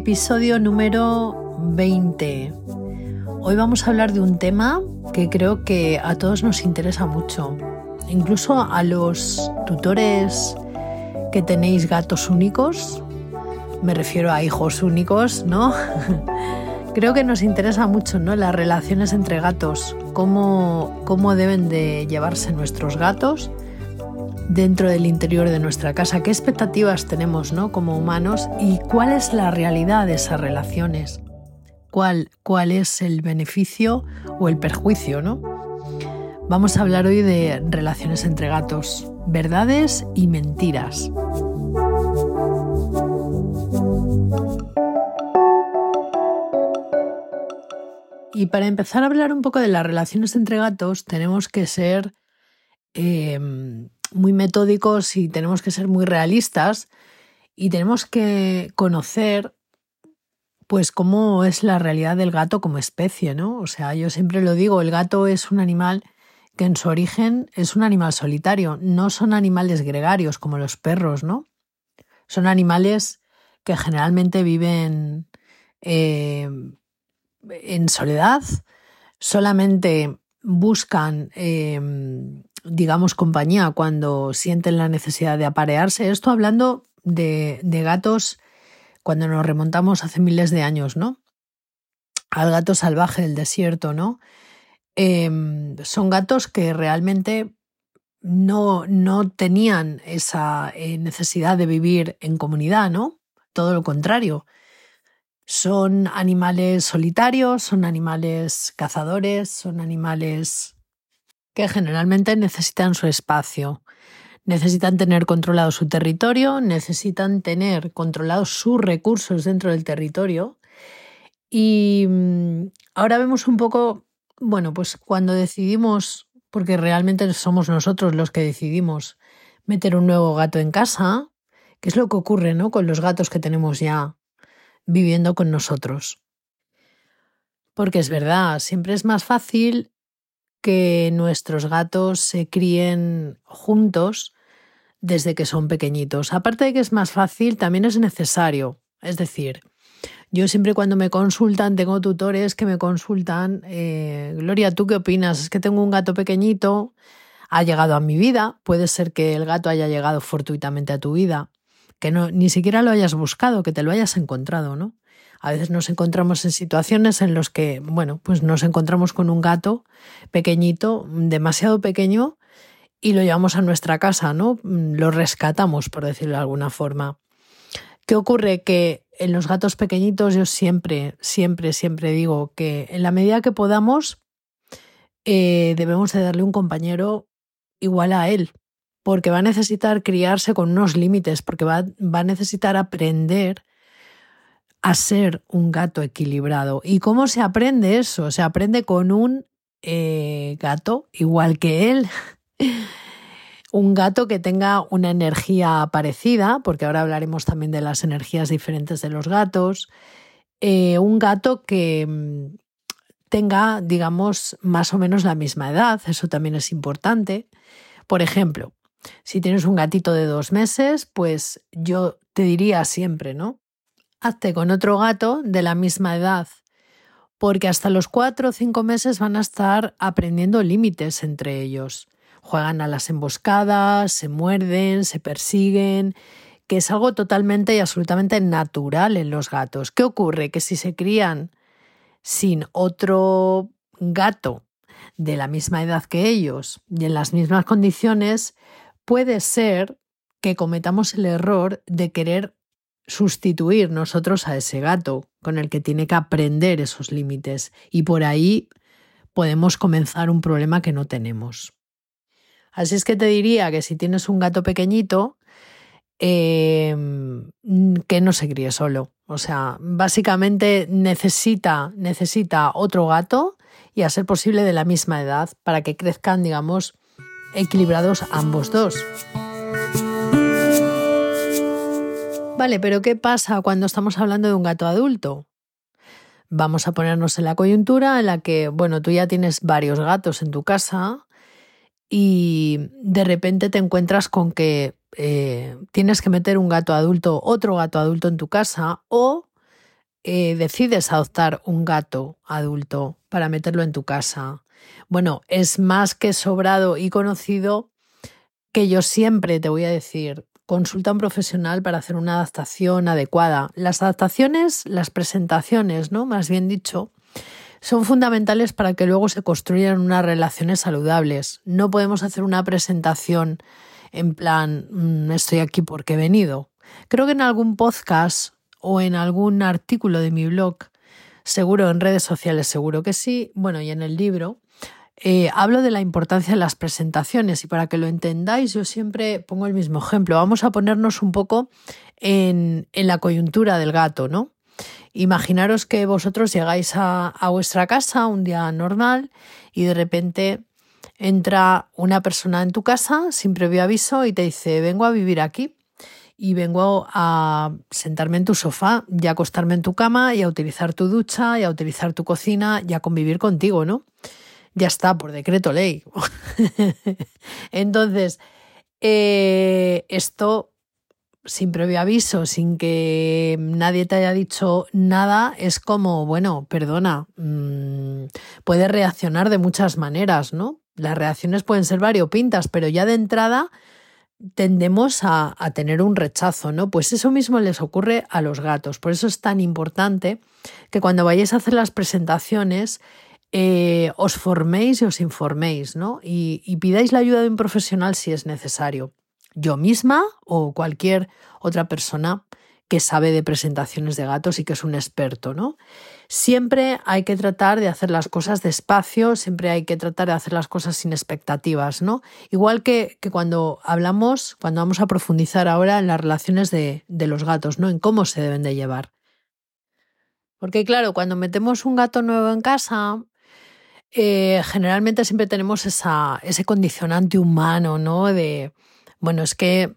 Episodio número 20. Hoy vamos a hablar de un tema que creo que a todos nos interesa mucho, incluso a los tutores que tenéis gatos únicos, me refiero a hijos únicos, ¿no? creo que nos interesa mucho, ¿no? Las relaciones entre gatos, cómo, cómo deben de llevarse nuestros gatos dentro del interior de nuestra casa, qué expectativas tenemos ¿no? como humanos y cuál es la realidad de esas relaciones, cuál, cuál es el beneficio o el perjuicio. ¿no? Vamos a hablar hoy de relaciones entre gatos, verdades y mentiras. Y para empezar a hablar un poco de las relaciones entre gatos, tenemos que ser em, muy metódicos y tenemos que ser muy realistas y tenemos que conocer pues cómo es la realidad del gato como especie, ¿no? O sea, yo siempre lo digo, el gato es un animal que en su origen es un animal solitario, no son animales gregarios como los perros, ¿no? Son animales que generalmente viven eh, en soledad, solamente buscan eh, digamos, compañía cuando sienten la necesidad de aparearse. Esto hablando de, gatos cuando nos remontamos hace miles de años, ¿no? Al gato salvaje del desierto, ¿no? Em, son gatos que realmente no, no tenían esa eh, necesidad de vivir en comunidad, ¿no? Todo lo contrario. Son animales solitarios, son animales cazadores, son animales que generalmente necesitan su espacio, necesitan tener controlado su territorio, necesitan tener controlados sus recursos dentro del territorio. Y mm, ahora vemos un poco, bueno, pues cuando decidimos, porque realmente somos nosotros los que decidimos meter un nuevo gato en casa, ¿qué es lo que ocurre ¿no? con los gatos que tenemos ya viviendo con nosotros. Porque es verdad, siempre es más fácil que nuestros gatos se críen juntos desde que son pequeñitos. Aparte de que es más fácil, también es necesario. Es decir, yo siempre cuando me consultan, tengo tutores que me consultan, eh, Gloria, ¿tú qué opinas? Es que tengo un gato pequeñito, ha llegado a mi vida, puede ser que el gato haya llegado fortuitamente a tu vida, que no, ni siquiera lo hayas buscado, que te lo hayas encontrado, ¿no? A veces nos encontramos en situaciones en las que, bueno, pues nos encontramos con un gato pequeñito, demasiado pequeño, y lo llevamos a nuestra casa, ¿no? Lo rescatamos, por decirlo de alguna forma. ¿Qué ocurre? Que en los gatos pequeñitos yo siempre, siempre, siempre digo que en la medida que podamos eh, debemos de darle un compañero igual a él, porque va a necesitar criarse con unos límites, porque va, va a necesitar aprender a ser un gato equilibrado. ¿Y cómo se aprende eso? Se aprende con un eh, gato igual que él. un gato que tenga una energía parecida, porque ahora hablaremos también de las energías diferentes de los gatos. Eh, un gato que mm, tenga, digamos, más o menos la misma edad, eso también es importante. Por ejemplo, si tienes un gatito de dos meses, pues yo te diría siempre, ¿no? Hazte con otro gato de la misma edad, porque hasta los cuatro o cinco meses van a estar aprendiendo límites entre ellos. Juegan a las emboscadas, se muerden, se persiguen, que es algo totalmente y absolutamente natural en los gatos. ¿Qué ocurre? Que si se crían sin otro gato de la misma edad que ellos y en las mismas condiciones, puede ser que cometamos el error de querer sustituir nosotros a ese gato con el que tiene que aprender esos límites y por ahí podemos comenzar un problema que no tenemos. Así es que te diría que si tienes un gato pequeñito, em, que no se críe solo. O sea, básicamente necesita, necesita otro gato y a ser posible de la misma edad para que crezcan, digamos, equilibrados ambos dos. Vale, pero ¿qué pasa cuando estamos hablando de un gato adulto? Vamos a ponernos en la coyuntura en la que, bueno, tú ya tienes varios gatos en tu casa y de repente te encuentras con que eh, tienes que meter un gato adulto, otro gato adulto en tu casa o eh, decides adoptar un gato adulto para meterlo en tu casa. Bueno, es más que sobrado y conocido que yo siempre te voy a decir, consulta a un profesional para hacer una adaptación adecuada. Las adaptaciones, las presentaciones, ¿no? Más bien dicho, son fundamentales para que luego se construyan unas relaciones saludables. No podemos hacer una presentación en plan, mm, estoy aquí porque he venido. Creo que en algún podcast o en algún artículo de mi blog, seguro en redes sociales, seguro que sí, bueno, y en el libro, eh, hablo de la importancia de las presentaciones y para que lo entendáis yo siempre pongo el mismo ejemplo. Vamos a ponernos un poco en, la coyuntura del gato, ¿no? Imaginaros que vosotros llegáis a, a vuestra casa un día normal y de repente entra una persona en tu casa sin previo aviso y te dice, vengo a vivir aquí y vengo a sentarme en tu sofá y a acostarme en tu cama y a utilizar tu ducha y a utilizar tu cocina y a convivir contigo, ¿no? Ya está, por decreto ley. Entonces, eh, esto sin previo aviso, sin que nadie te haya dicho nada, es como, bueno, perdona, mm, puedes reaccionar de muchas maneras, ¿no? Las reacciones pueden ser variopintas, pero ya de entrada tendemos a, a, tener un rechazo, ¿no? Pues eso mismo les ocurre a los gatos. Por eso es tan importante que cuando vayáis a hacer las presentaciones, eh, os forméis y os informéis, ¿no? Y, y pidáis la ayuda de un profesional si es necesario. Yo misma o cualquier otra persona que sabe de presentaciones de gatos y que es un experto, ¿no? Siempre hay que tratar de hacer las cosas despacio, siempre hay que tratar de hacer las cosas sin expectativas, ¿no? Igual que, que cuando hablamos, cuando vamos a profundizar ahora en las relaciones de, de los gatos, ¿no? En cómo se deben de llevar. Porque claro, cuando metemos un gato nuevo en casa, eh, generalmente siempre tenemos ese condicionante humano, ¿no? De, bueno, es que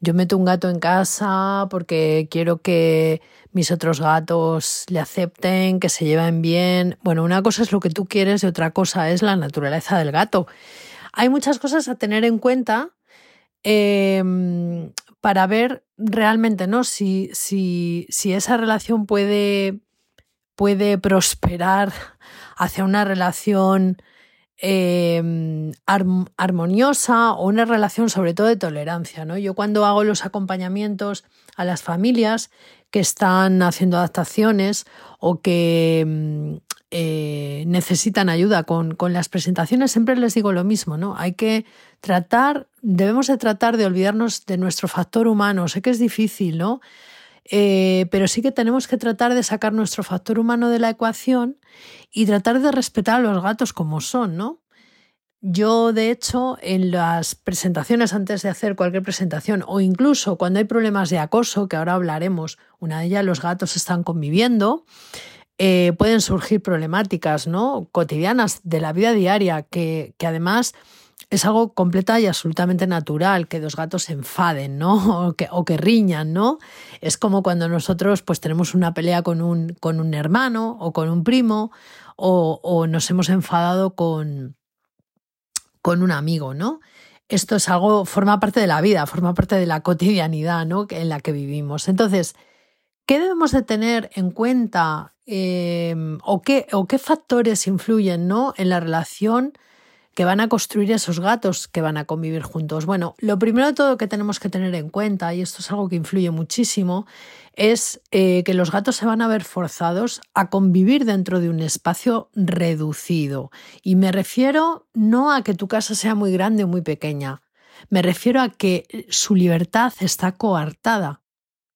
yo meto un gato en casa porque quiero que mis otros gatos le acepten, que se lleven bien. Bueno, una cosa es lo que tú quieres y otra cosa es la naturaleza del gato. Hay muchas cosas a tener en cuenta em, para ver realmente, ¿no? Si, si, si esa relación puede, puede prosperar hacia una relación em, armoniosa o una relación sobre todo de tolerancia. ¿no? Yo cuando hago los acompañamientos a las familias que están haciendo adaptaciones o que em, eh, necesitan ayuda con, con, las presentaciones, siempre les digo lo mismo, ¿no? Hay que tratar, debemos de tratar de olvidarnos de nuestro factor humano. Sé que es difícil, ¿no? Eh, pero sí que tenemos que tratar de sacar nuestro factor humano de la ecuación y tratar de respetar a los gatos como son, ¿no? Yo, de hecho, en las presentaciones, antes de hacer cualquier presentación, o incluso cuando hay problemas de acoso, que ahora hablaremos, una de ellas los gatos están conviviendo, eh, pueden surgir problemáticas ¿no? cotidianas de la vida diaria que, que además es algo completa y absolutamente natural que dos gatos se enfaden, ¿no? O que, o que riñan, ¿no? Es como cuando nosotros pues tenemos una pelea con un, con un hermano o con un primo o, o nos hemos enfadado con, con un amigo, ¿no? Esto es algo, forma parte de la vida, forma parte de la cotidianidad, ¿no? En la que vivimos. Entonces, ¿qué debemos de tener en cuenta eh, o, qué, o qué factores influyen, ¿no? En la relación que van a construir esos gatos que van a convivir juntos. Bueno, lo primero de todo que tenemos que tener en cuenta, y esto es algo que influye muchísimo, es eh, que los gatos se van a ver forzados a convivir dentro de un espacio reducido. Y me refiero no a que tu casa sea muy grande o muy pequeña, me refiero a que su libertad está coartada.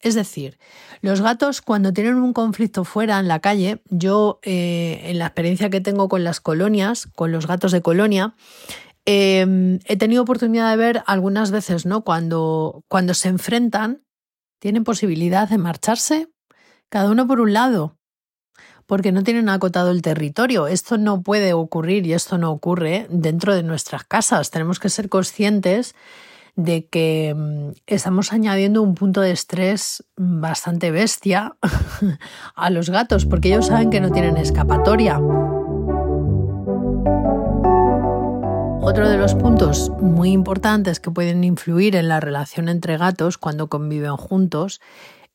Es decir, los gatos cuando tienen un conflicto fuera en la calle, yo eh, en la experiencia que tengo con las colonias, con los gatos de colonia, Em, he tenido oportunidad de ver algunas veces, ¿no? Cuando, cuando se enfrentan, tienen posibilidad de marcharse, cada uno por un lado, porque no tienen acotado el territorio. Esto no puede ocurrir y esto no ocurre dentro de nuestras casas. Tenemos que ser conscientes de que mm, estamos añadiendo un punto de estrés bastante bestia a los gatos, porque ellos saben que no tienen escapatoria. Otro de los puntos muy importantes que pueden influir en la relación entre gatos cuando conviven juntos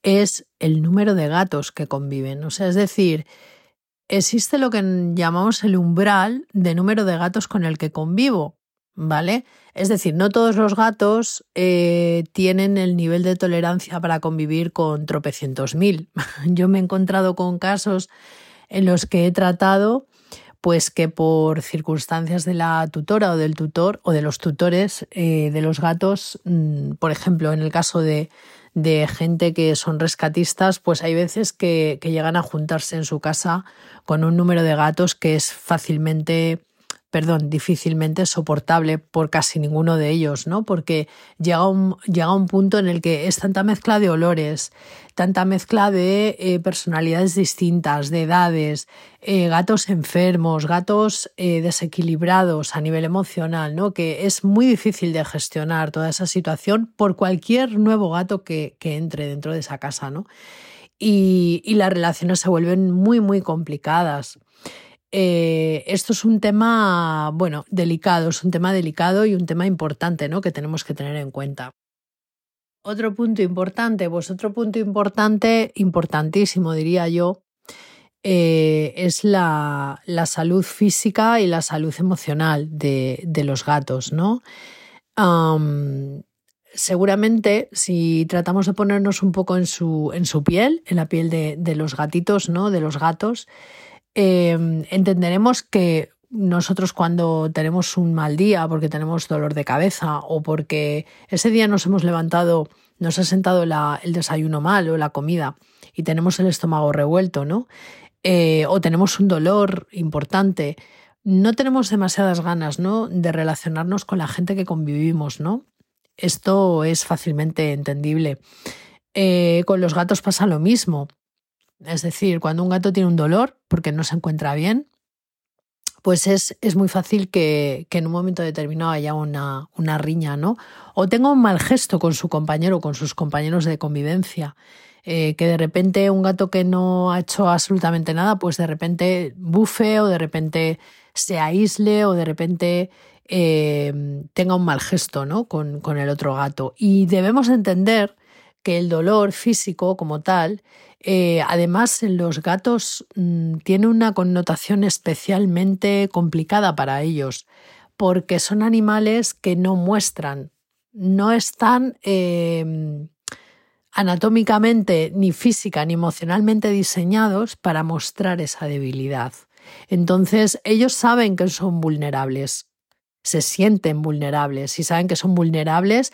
es el número de gatos que conviven. O sea, es decir, existe lo que llamamos el umbral de número de gatos con el que convivo, ¿vale? Es decir, no todos los gatos eh, tienen el nivel de tolerancia para convivir con tropecientos mil. Yo me he encontrado con casos en los que he tratado pues que por circunstancias de la tutora o del tutor o de los tutores eh, de los gatos, mm, por ejemplo, en el caso de, gente que son rescatistas, pues hay veces que, llegan a juntarse en su casa con un número de gatos que es fácilmente perdón, difícilmente soportable por casi ninguno de ellos, ¿no? Porque llega un, llega un punto en el que es tanta mezcla de olores, tanta mezcla de eh, personalidades distintas, de edades, eh, gatos enfermos, gatos eh, desequilibrados a nivel emocional, ¿no? Que es muy difícil de gestionar toda esa situación por cualquier nuevo gato que, que entre dentro de esa casa, ¿no? Y, y las relaciones se vuelven muy, muy complicadas. Eh, esto es un tema, bueno, delicado, es un tema delicado y un tema importante, ¿no? Que tenemos que tener en cuenta. Otro punto importante, pues otro punto importante, importantísimo diría yo, eh, es la, salud física y la salud emocional de, los gatos, ¿no? seguramente si tratamos de ponernos un poco en su, en su piel, en la piel de, de los gatitos, ¿no? De los gatos, Em, entenderemos que nosotros cuando tenemos un mal día porque tenemos dolor de cabeza o porque ese día nos hemos levantado, nos ha sentado el desayuno mal o la comida y tenemos el estómago revuelto, ¿no? Eh, o tenemos un dolor importante, no tenemos demasiadas ganas, ¿no? De relacionarnos con la gente que convivimos, ¿no? Esto es fácilmente entendible. Eh, con los gatos pasa lo mismo. Es decir, cuando un gato tiene un dolor porque no se encuentra bien, pues es, es muy fácil que, en un momento determinado haya una, una, riña, ¿no? O tenga un mal gesto con su compañero con sus compañeros de convivencia. Eh, que de repente un gato que no ha hecho absolutamente nada, pues de repente bufe o de repente se aísle o de repente eh, tenga un mal gesto ¿no? con, con el otro gato. Y debemos entender que el dolor físico como tal eh, además, en los gatos mm, tiene una connotación especialmente complicada para ellos, porque son animales que no muestran, no están em, anatómicamente, ni física, ni emocionalmente diseñados para mostrar esa debilidad. Entonces, ellos saben que son vulnerables, se sienten vulnerables y saben que son vulnerables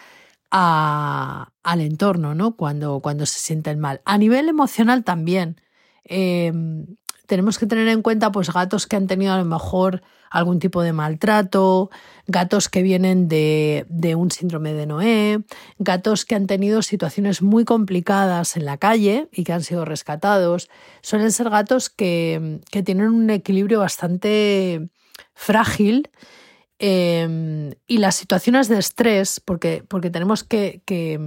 al entorno, ¿no? Cuando, cuando se sienten mal. A nivel emocional también. Em, tenemos que tener en cuenta pues gatos que han tenido a lo mejor algún tipo de maltrato, gatos que vienen de, un síndrome de Noé, gatos que han tenido situaciones muy complicadas en la calle y que han sido rescatados. Suelen ser gatos que, que tienen un equilibrio bastante frágil Em, y las situaciones de estrés, porque, porque tenemos que, que,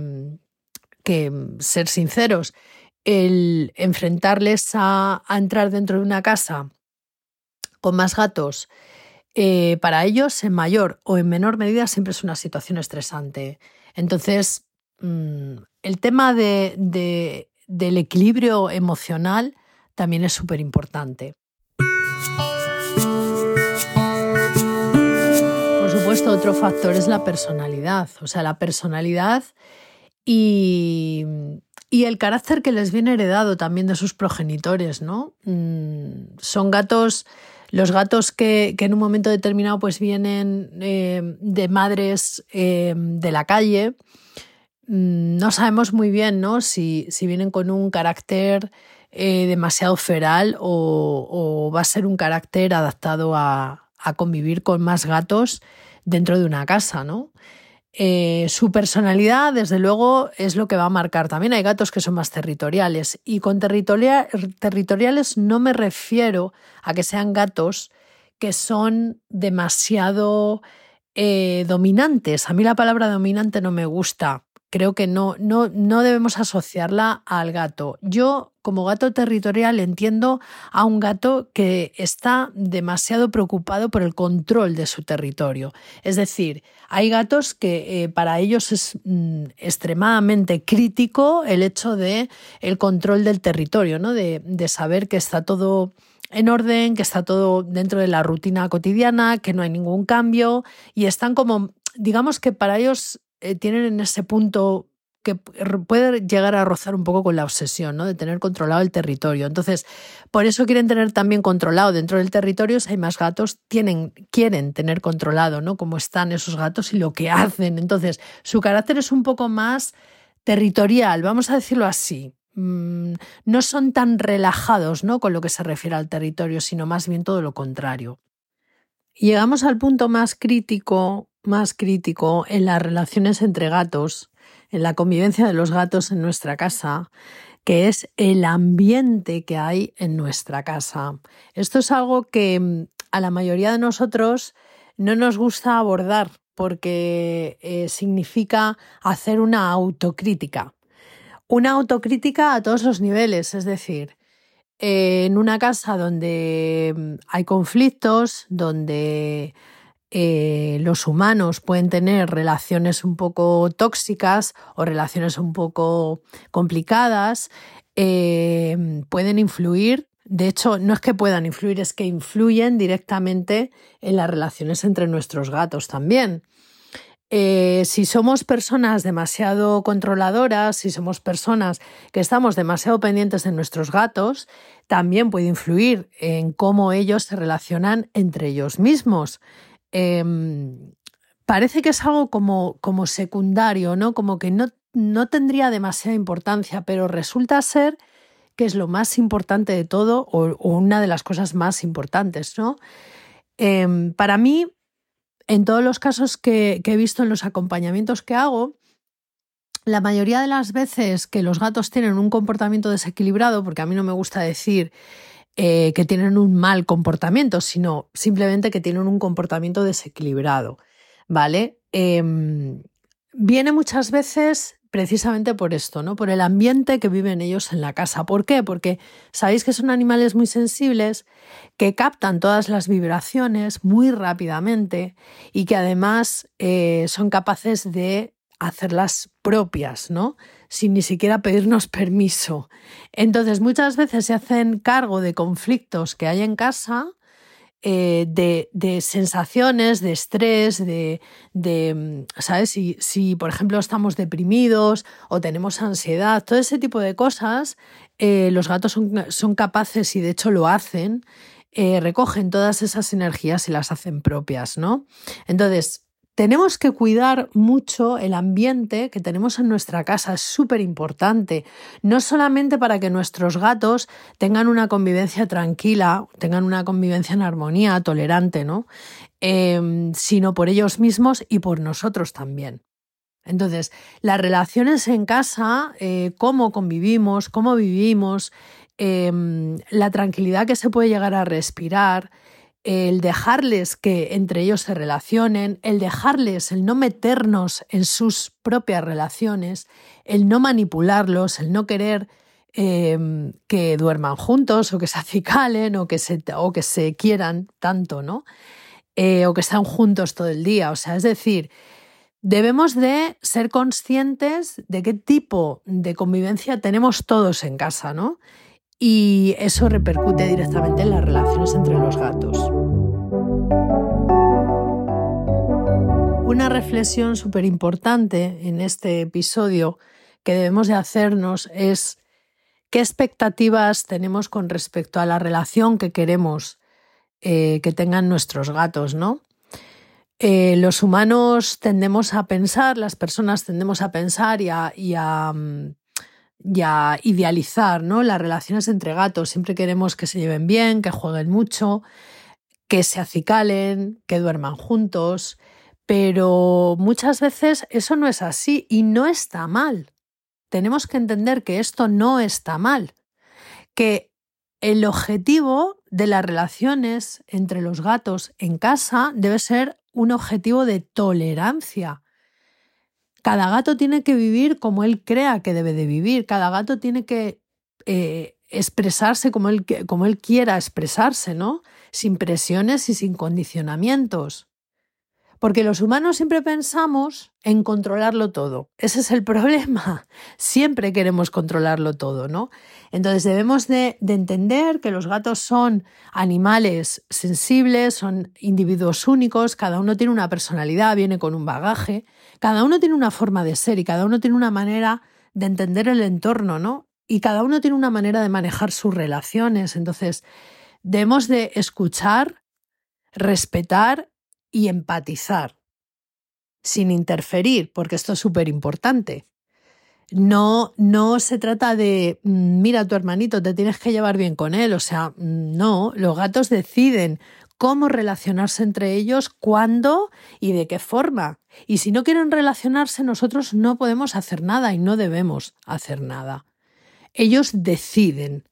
ser sinceros, el enfrentarles a, entrar dentro de una casa con más gatos, eh, para ellos en mayor o en menor medida siempre es una situación estresante. Entonces, mm, el tema de, del equilibrio emocional también es súper importante. Otro factor es la personalidad, o sea, la personalidad y, el carácter que les viene heredado también de sus progenitores, ¿no? Mm, son gatos, los gatos que, en un momento determinado pues vienen eh, de madres eh, de la calle, mm, no sabemos muy bien, ¿no? Si, si vienen con un carácter eh, demasiado feral o, va a ser un carácter adaptado a convivir con más gatos dentro de una casa, ¿no? Eh, su personalidad, desde luego, es lo que va a marcar. También hay gatos que son más territoriales. Y con territoriales no me refiero a que sean gatos que son demasiado eh, dominantes. A mí la palabra dominante no me gusta. Creo que no, no, no debemos asociarla al gato. Yo, como gato territorial, entiendo a un gato que está demasiado preocupado por el control de su territorio. Es decir, hay gatos que eh, para ellos es mm, extremadamente crítico el hecho de el control del territorio, ¿no? de, de saber que está todo en orden, que está todo dentro de la rutina cotidiana, que no hay ningún cambio y están como, digamos que para ellos eh, tienen en ese punto que puede llegar a rozar un poco con la obsesión, ¿no? De tener controlado el territorio. Entonces, por eso quieren tener también controlado dentro del territorio, si hay más gatos, tienen, quieren tener controlado, ¿no? Cómo están esos gatos y lo que hacen. Entonces, su carácter es un poco más territorial, vamos a decirlo así. Mm, no son tan relajados ¿no? con lo que se refiere al territorio, sino más bien todo lo contrario. llegamos al punto más crítico, más crítico en las relaciones entre gatos, en la convivencia de los gatos en nuestra casa, que es el ambiente que hay en nuestra casa. Esto es algo que mm, a la mayoría de nosotros no nos gusta abordar porque eh, significa hacer una autocrítica una autocrítica a todos los niveles, es decir, en una casa donde mm, hay conflictos, donde eh, los humanos pueden tener relaciones un poco tóxicas o relaciones un poco complicadas, eh, pueden influir, de hecho, no es que puedan influir, es que influyen directamente en las relaciones entre nuestros gatos también. Eh, si somos personas demasiado controladoras, si somos personas que estamos demasiado pendientes de nuestros gatos, también puede influir en cómo ellos se relacionan entre ellos mismos. Em, parece que es algo como, como secundario, ¿no? Como que no, no tendría demasiada importancia, pero resulta ser que es lo más importante de todo o, una de las cosas más importantes, ¿no? Em, para mí, en todos los casos que, he visto en los acompañamientos que hago, la mayoría de las veces que los gatos tienen un comportamiento desequilibrado, porque a mí no me gusta decir eh, que tienen un mal comportamiento, sino simplemente que tienen un comportamiento desequilibrado, ¿vale? Em, viene muchas veces precisamente por esto, ¿no? Por el ambiente que viven ellos en la casa. ¿Por qué? Porque sabéis que son animales muy sensibles, que captan todas las vibraciones muy rápidamente y que además eh, son capaces de hacerlas propias, ¿no? Sin ni siquiera pedirnos permiso. Entonces, muchas veces se hacen cargo de conflictos que hay en casa eh, de, sensaciones, de estrés, de, mm, ¿sabes? Si, si, por ejemplo, estamos deprimidos o tenemos ansiedad, todo ese tipo de cosas, eh, los gatos son, son, capaces y de hecho lo hacen, eh, recogen todas esas energías y las hacen propias, ¿no? Entonces, tenemos que cuidar mucho el ambiente que tenemos en nuestra casa, es súper importante, no solamente para que nuestros gatos tengan una convivencia tranquila, tengan una convivencia en armonía, tolerante, ¿no? Em, sino por ellos mismos y por nosotros también. Entonces, las relaciones en casa, eh, cómo convivimos, cómo vivimos, em, la tranquilidad que se puede llegar a respirar, el dejarles que entre ellos se relacionen, el dejarles, el no meternos en sus propias relaciones, el no manipularlos, el no querer em, que duerman juntos o que se acicalen o que se, o que se quieran tanto, ¿no? Eh, o que están juntos todo el día. O sea, es decir, debemos de ser conscientes de qué tipo de convivencia tenemos todos en casa, ¿no? y eso repercute directamente en las relaciones entre los gatos. Una reflexión súper importante en este episodio que debemos de hacernos es qué expectativas tenemos con respecto a la relación que queremos eh, que tengan nuestros gatos, ¿no? Eh, los humanos tendemos a pensar, las personas tendemos a pensar y a mm, y a idealizar ¿no? las relaciones entre gatos. Siempre queremos que se lleven bien, que jueguen mucho, que se acicalen, que duerman juntos. Pero muchas veces eso no es así y no está mal. Tenemos que entender que esto no está mal, que el objetivo de las relaciones entre los gatos en casa debe ser un objetivo de tolerancia. Cada gato tiene que vivir como él crea que debe de vivir, cada gato tiene que eh, expresarse como él, como él quiera expresarse, ¿no? Sin presiones y sin condicionamientos. Porque los humanos siempre pensamos en controlarlo todo. Ese es el problema. Siempre queremos controlarlo todo, ¿no? Entonces debemos de, de, entender que los gatos son animales sensibles, son individuos únicos, cada uno tiene una personalidad, viene con un bagaje, cada uno tiene una forma de ser y cada uno tiene una manera de entender el entorno, ¿no? Y cada uno tiene una manera de manejar sus relaciones. Entonces, debemos de escuchar, respetar y empatizar, sin interferir, porque esto es súper importante. No, no se trata de, mm, mira tu hermanito, te tienes que llevar bien con él. O sea, mm, no, los gatos deciden cómo relacionarse entre ellos, cuándo y de qué forma. Y si no quieren relacionarse, nosotros no podemos hacer nada y no debemos hacer nada. Ellos deciden.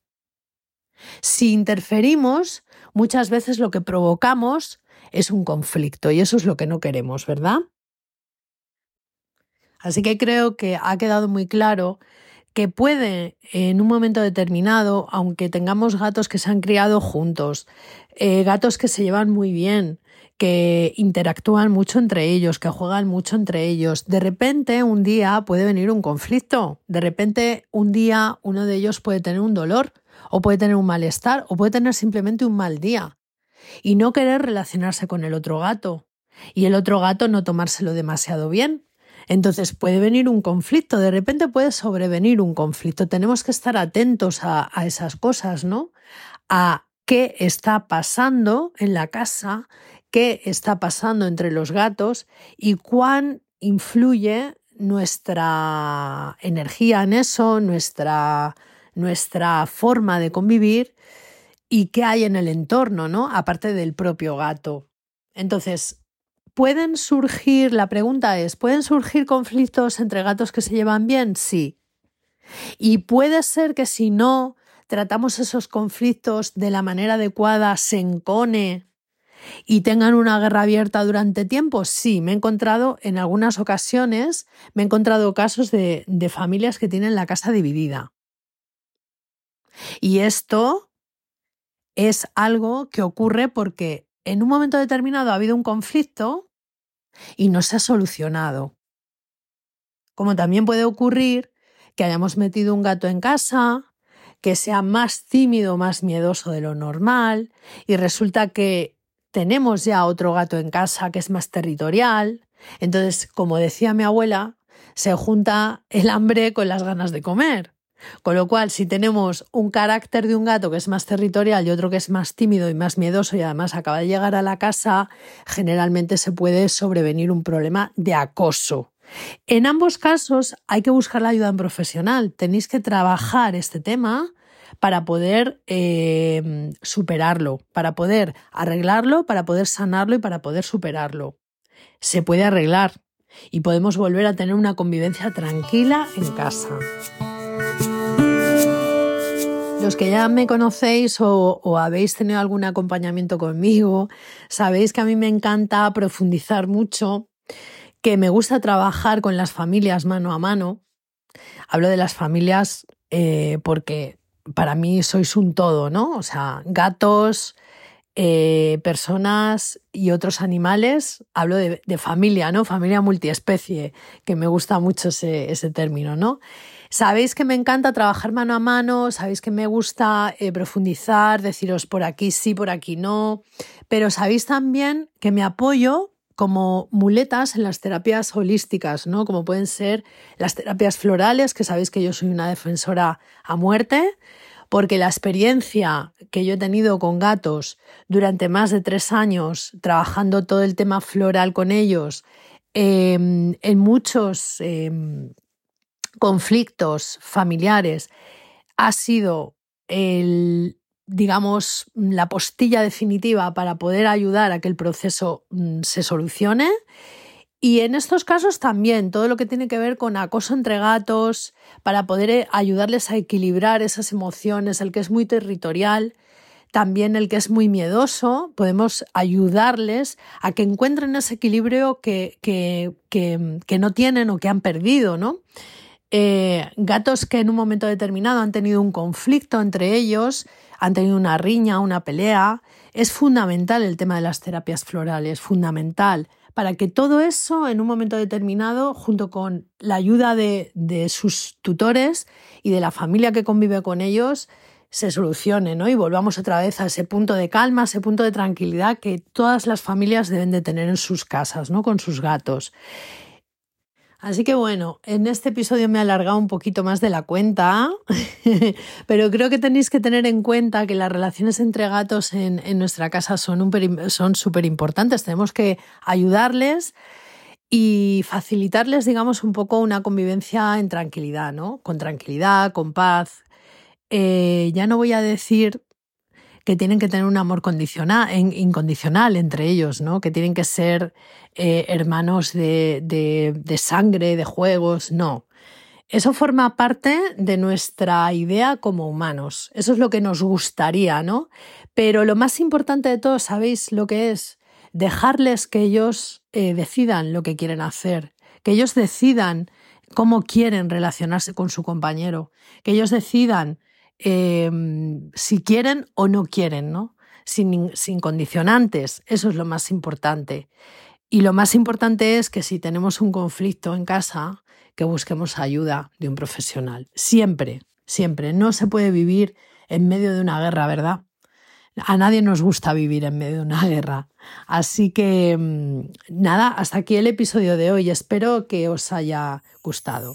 Si interferimos, muchas veces lo que provocamos es un conflicto y eso es lo que no queremos, ¿verdad? Así que creo que ha quedado muy claro que puede en un momento determinado, aunque tengamos gatos que se han criado juntos, eh, gatos que se llevan muy bien, que interactúan mucho entre ellos, que juegan mucho entre ellos, de repente un día puede venir un conflicto, de repente un día uno de ellos puede tener un dolor o puede tener un malestar o puede tener simplemente un mal día y no querer relacionarse con el otro gato y el otro gato no tomárselo demasiado bien. Entonces puede venir un conflicto, de repente puede sobrevenir un conflicto. Tenemos que estar atentos a, a esas cosas, ¿no? A qué está pasando en la casa, qué está pasando entre los gatos y cuán influye nuestra energía en eso, nuestra, nuestra forma de convivir y qué hay en el entorno, ¿no? Aparte del propio gato. Entonces, ¿pueden surgir, la pregunta es, ¿pueden surgir conflictos entre gatos que se llevan bien? Sí. Y puede ser que si no tratamos esos conflictos de la manera adecuada, se encone y tengan una guerra abierta durante tiempo? Sí, me he encontrado en algunas ocasiones, me he encontrado casos de, de familias que tienen la casa dividida. Y esto es algo que ocurre porque en un momento determinado ha habido un conflicto y no se ha solucionado. Como también puede ocurrir que hayamos metido un gato en casa, que sea más tímido, más miedoso de lo normal, y resulta que tenemos ya otro gato en casa que es más territorial. Entonces, como decía mi abuela, se junta el hambre con las ganas de comer. Con lo cual, si tenemos un carácter de un gato que es más territorial y otro que es más tímido y más miedoso y además acaba de llegar a la casa, generalmente se puede sobrevenir un problema de acoso. En ambos casos hay que buscar la ayuda profesional. Tenéis que trabajar este tema para poder eh, superarlo, para poder arreglarlo, para poder sanarlo y para poder superarlo. Se puede arreglar y podemos volver a tener una convivencia tranquila en casa. Los que ya me conocéis o, habéis tenido algún acompañamiento conmigo, sabéis que a mí me encanta profundizar mucho, que me gusta trabajar con las familias mano a mano. Hablo de las familias eh, porque para mí sois un todo, ¿no? O sea, gatos, eh, personas y otros animales. Hablo de, familia, ¿no? Familia multiespecie, que me gusta mucho ese, ese término, ¿no? Sabéis que me encanta trabajar mano a mano, sabéis que me gusta eh, profundizar, deciros por aquí sí, por aquí no, pero sabéis también que me apoyo como muletas en las terapias holísticas, ¿no? Como pueden ser las terapias florales, que sabéis que yo soy una defensora a muerte, porque la experiencia que yo he tenido con gatos durante más de tres años, trabajando todo el tema floral con ellos, em, en muchos em, conflictos familiares ha sido el, digamos, la postilla definitiva para poder ayudar a que el proceso mm, se solucione. Y en estos casos también, todo lo que tiene que ver con acoso entre gatos, para poder eh, ayudarles a equilibrar esas emociones, el que es muy territorial, también el que es muy miedoso, podemos ayudarles a que encuentren ese equilibrio que, que, que, no tienen o que han perdido, ¿no? Eh, gatos que en un momento determinado han tenido un conflicto entre ellos, han tenido una riña, una pelea. Es fundamental el tema de las terapias florales, fundamental para que todo eso en un momento determinado, junto con la ayuda de, sus tutores y de la familia que convive con ellos, se solucione, ¿no? Y volvamos otra vez a ese punto de calma, ese punto de tranquilidad que todas las familias deben de tener en sus casas, ¿no? Con sus gatos. Así que bueno, en este episodio me he alargado un poquito más de la cuenta, pero creo que tenéis que tener en cuenta que las relaciones entre gatos en, nuestra casa son súper importantes. Tenemos que ayudarles y facilitarles, digamos, un poco una convivencia en tranquilidad, ¿no? Con tranquilidad, con paz. Eh, ya no voy a decir que tienen que tener un amor incondicional entre ellos, ¿no? que tienen que ser eh, hermanos de, de, sangre, de juegos, no. Eso forma parte de nuestra idea como humanos. Eso es lo que nos gustaría, ¿no? Pero lo más importante de todo, ¿sabéis lo que es? Dejarles que ellos eh, decidan lo que quieren hacer, que ellos decidan cómo quieren relacionarse con su compañero, que ellos decidan Em, si quieren o no quieren, ¿no? Sin, sin condicionantes. Eso es lo más importante. Y lo más importante es que si tenemos un conflicto en casa, que busquemos ayuda de un profesional. Siempre, siempre. No se puede vivir en medio de una guerra, ¿verdad? A nadie nos gusta vivir en medio de una guerra. Así que em, nada, hasta aquí el episodio de hoy. Espero que os haya gustado.